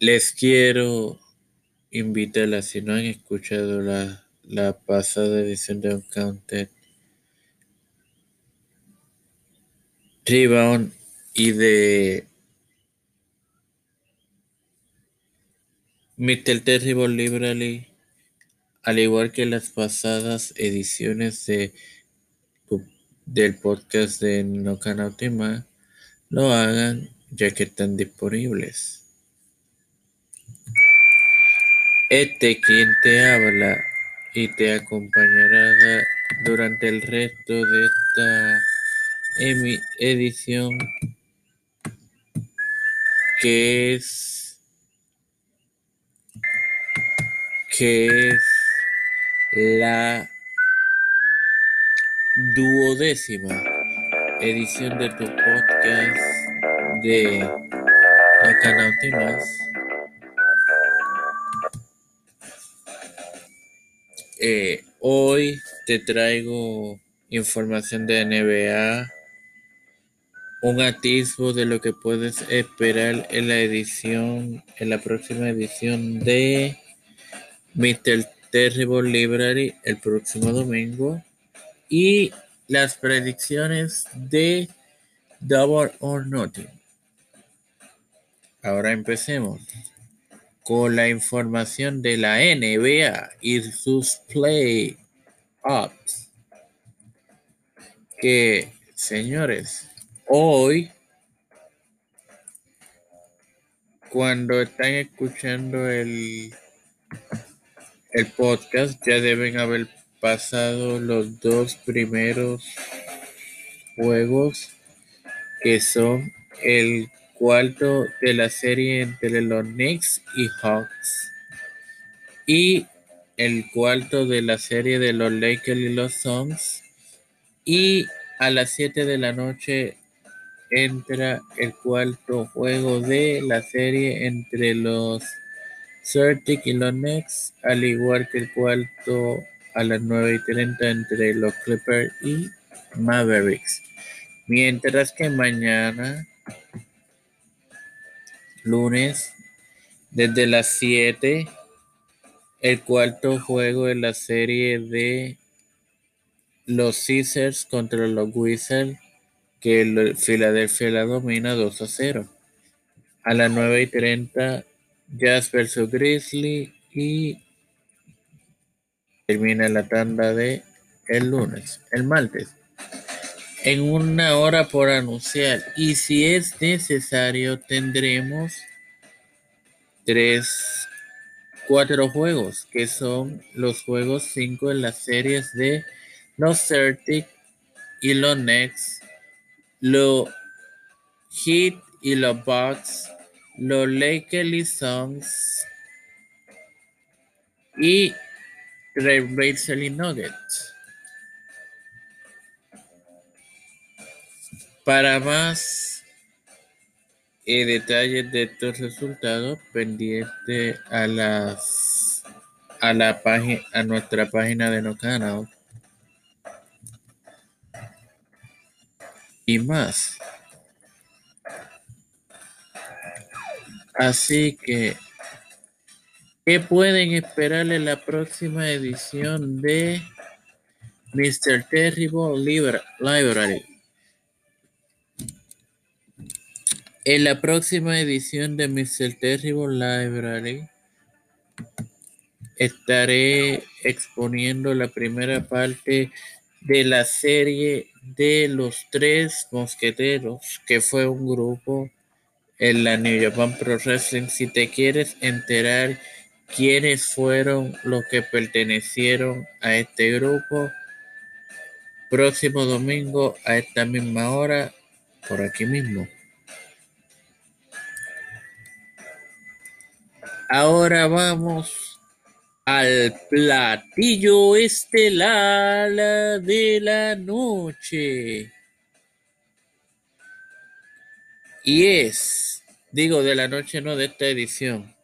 Les quiero invitar si no han escuchado la, la pasada edición de Uncounted Rebound y de Mr. Terrible Library, al igual que las pasadas ediciones de, del podcast de No Canautima, lo hagan ya que están disponibles. Este quien te habla y te acompañará durante el resto de esta edición que es que es la duodécima edición de tu podcast de Acanautimas. Eh, hoy te traigo información de NBA, un atisbo de lo que puedes esperar en la edición, en la próxima edición de Mr. Terrible Library el próximo domingo y las predicciones de Double or Nothing. Ahora empecemos con la información de la NBA y sus playoffs. Que, señores, hoy, cuando están escuchando el, el podcast, ya deben haber pasado los dos primeros juegos que son el cuarto de la serie entre los Knicks y Hawks y el cuarto de la serie de los Lakers y los Suns y a las 7 de la noche entra el cuarto juego de la serie entre los Celtics y los Knicks, al igual que el cuarto a las 9 y 30 entre los Clippers y Mavericks. Mientras que mañana lunes desde las 7 el cuarto juego de la serie de los Caesars contra los Wizards que el Filadelfia la domina 2 a 0. A las 9 y 30 Jazz vs Grizzly y termina la tanda de el lunes, el martes en una hora por anunciar y si es necesario tendremos tres, cuatro juegos que son los juegos cinco en las series de los Celtics y los Nets, los Heat y los Bucks, los Lakers Suns y Trailblazers y Nuggets. Para más eh, detalles de estos resultados, pendiente a las a la página a nuestra página de No Canal y más. Así que, ¿qué pueden esperar en la próxima edición de Mr. Terrible Library? En la próxima edición de Mr. Terrible Library estaré exponiendo la primera parte de la serie de los tres mosqueteros, que fue un grupo en la New Japan Pro Wrestling. Si te quieres enterar quiénes fueron los que pertenecieron a este grupo, próximo domingo a esta misma hora, por aquí mismo. Ahora vamos al platillo estelar de la noche. Y es, digo de la noche, no de esta edición.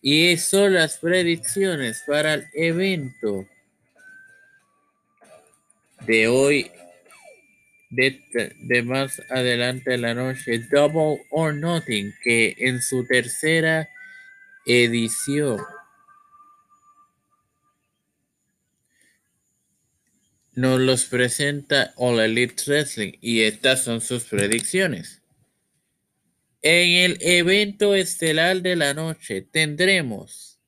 Y son las predicciones para el evento de hoy de, más adelante en la noche, Double or Nothing, que en su tercera edición nos los presenta All Elite Wrestling y estas son sus predicciones. En el evento estelar de la noche tendremos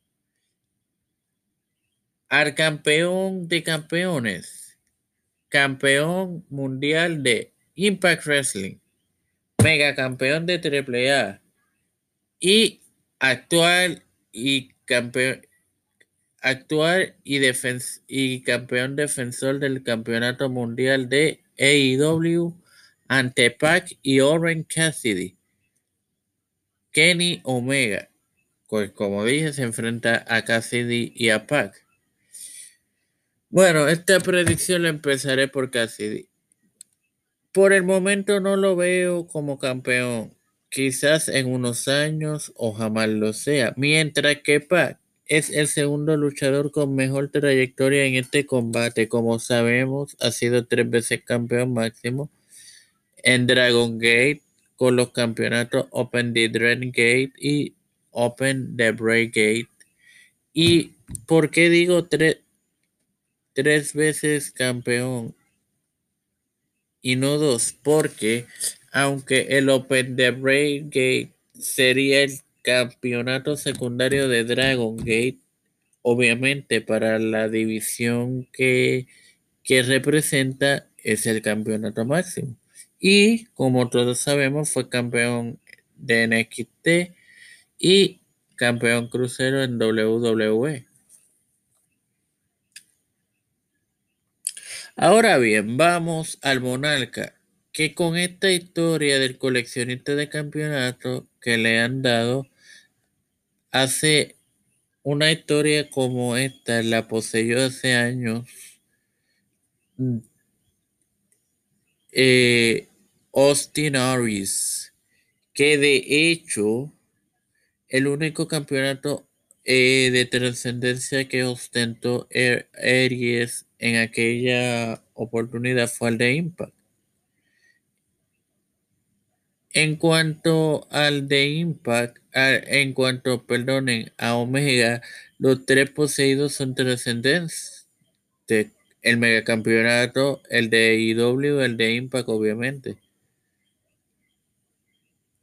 al campeón de campeones, campeón mundial de Impact Wrestling, mega campeón de AAA y actual y campeón actual y, y campeón defensor del campeonato mundial de AEW ante Pac y Orange Cassidy. Kenny Omega, pues como dije, se enfrenta a Cassidy y a Pac. Bueno, esta predicción la empezaré por Cassidy. Por el momento no lo veo como campeón. Quizás en unos años o jamás lo sea. Mientras que Pac es el segundo luchador con mejor trayectoria en este combate. Como sabemos, ha sido tres veces campeón máximo en Dragon Gate con los campeonatos Open the Dread Gate y Open the Break Gate. ¿Y por qué digo tres veces campeón y no dos, porque aunque el Open de Break Gate sería el campeonato secundario de Dragon Gate, obviamente para la división que, que representa es el campeonato máximo. Y como todos sabemos, fue campeón de NXT y campeón crucero en WWE. Ahora bien, vamos al Monarca, que con esta historia del coleccionista de campeonato que le han dado, hace una historia como esta, la poseyó hace años. Eh, Austin Aries, que de hecho el único campeonato eh, de trascendencia que ostentó Aries en aquella oportunidad fue el de Impact. En cuanto al de Impact, en cuanto, perdonen, a Omega, los tres poseídos son trascendentes. El megacampeonato, el de IW, el de Impact, obviamente.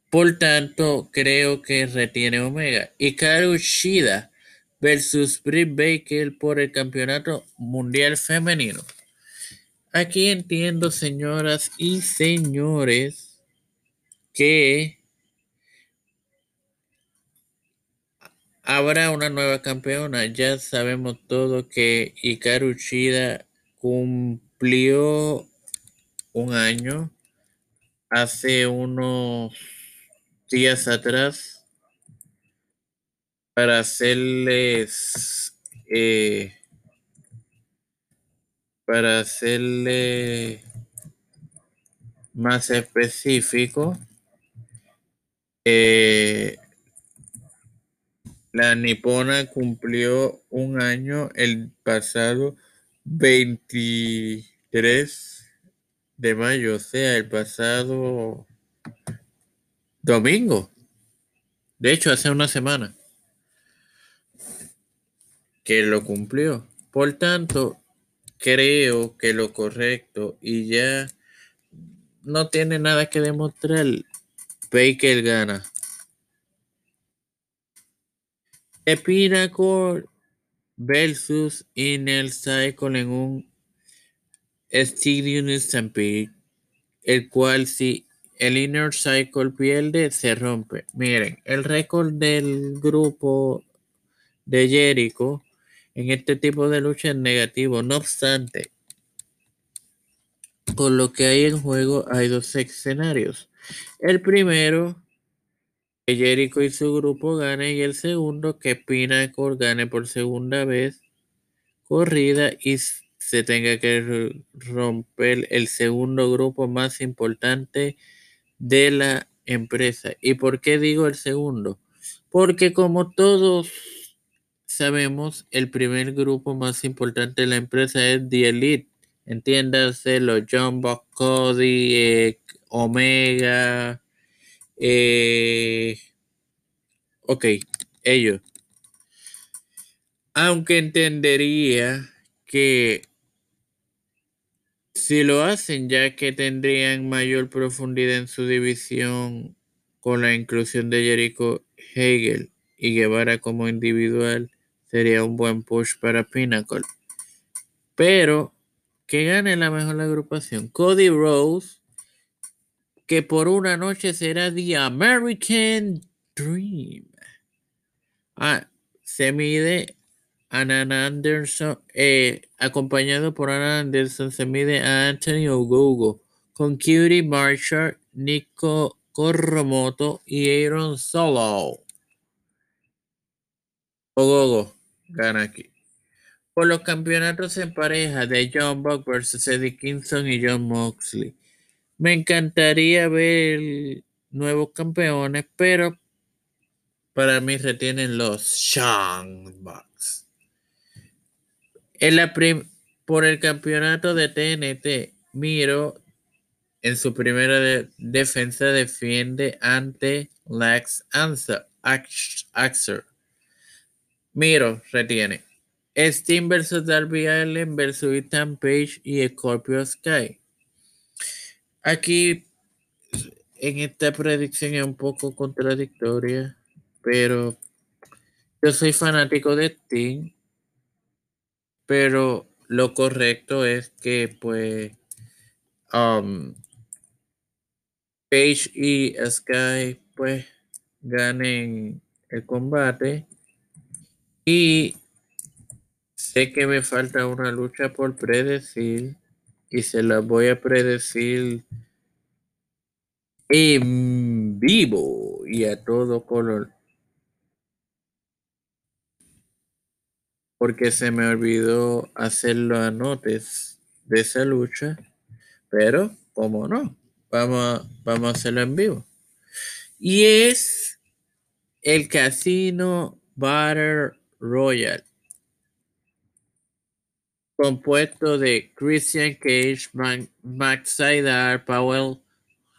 Por tanto, creo que retiene Omega. Y Shida versus Britt Baker por el campeonato mundial femenino. Aquí entiendo, señoras y señores, que habrá una nueva campeona. Ya sabemos todo que Hikaru Shida cumplió un año hace unos días atrás para hacerles eh, para hacerle más específico eh, la nipona cumplió un año el pasado 23 de mayo, o sea, el pasado Domingo. De hecho, hace una semana que lo cumplió. Por tanto, creo que lo correcto y ya no tiene nada que demostrar. Baker gana. Epinacore versus Inner Cycle en un Stadium Stampede, el cual si el Inner Cycle pierde, se rompe. Miren, el récord del grupo de Jericho en este tipo de lucha es negativo. No obstante, con lo que hay en juego hay dos escenarios. El primero, que Jericho y su grupo gane, y el segundo, que Pinnacle gane por segunda vez corrida y se tenga que romper el segundo grupo más importante de la empresa. ¿Y por qué digo el segundo? Porque como todos sabemos, el primer grupo más importante de la empresa es The Elite. Entiéndase los John Cody, eh, Omega, eh, ok, ellos. Aunque entendería que si lo hacen ya que tendrían mayor profundidad en su división con la inclusión de Jericho Hegel y Guevara como individual, sería un buen push para Pinnacle. Pero que gane la mejor agrupación. Cody Rose, que por una noche será The American Dream. Ah, se mide Anna Anderson, eh, acompañado por Anna Anderson, se mide a Anthony Ogogo, con Cutie Marshall, Nico Corromoto y Aaron Solo. Ogogo gana aquí. Por los campeonatos en pareja de John Buck versus Eddie Kingston y John Moxley. Me encantaría ver nuevos campeones, pero para mí retienen los Young Bucks. En la por el campeonato de TNT, Miro en su primera defensa defiende ante Lex Axer. Miro retiene. Steam versus Darby Allen versus Ethan Page y Scorpio Sky. Aquí en esta predicción es un poco contradictoria, pero yo soy fanático de Steam, pero lo correcto es que pues um, Page y Sky pues ganen el combate. Y Sé que me falta una lucha por predecir y se la voy a predecir en vivo y a todo color. Porque se me olvidó hacerlo a notes de esa lucha. Pero, como no, vamos a, vamos a hacerlo en vivo. Y es el Casino Battle Royal compuesto de Christian Cage, Max Saidar, Powell,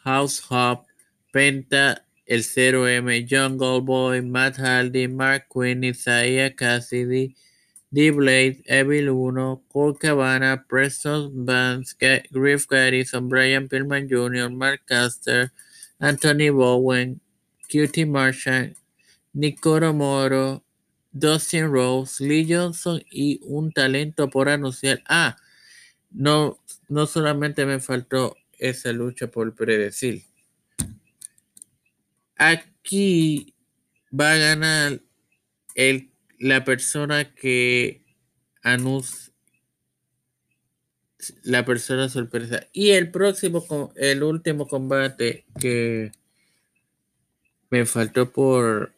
House Hop, Penta, El 0M, Jungle Boy, Matt Hardy, Mark Quinn, Isaiah Cassidy, D-Blade, Evil 1, Cole Cabana, Preston Vance, Griff Garrison, Brian Pillman Jr., Mark Caster, Anthony Bowen, Cutie Marshall, Nicoro Moro, Dustin Rose, Lee Johnson y un talento por anunciar. Ah, no, no solamente me faltó esa lucha por predecir. Aquí va a ganar el, la persona que anuncia la persona sorpresa. Y el próximo, el último combate que me faltó por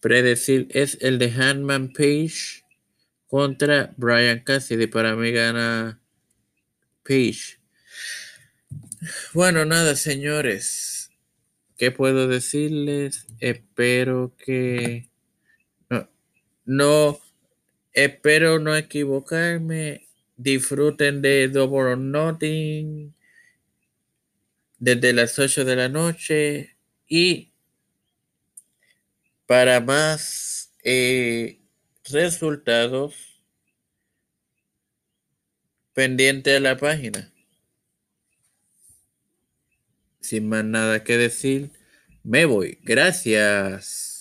predecir es el de Handman Page contra Brian Cassidy. Para mí gana Page. Bueno, nada, señores. ¿Qué puedo decirles? Espero que no, espero no equivocarme. Disfruten de Double or Nothing desde las 8 de la noche y para más eh, resultados, pendiente de la página. Sin más nada que decir, me voy. Gracias.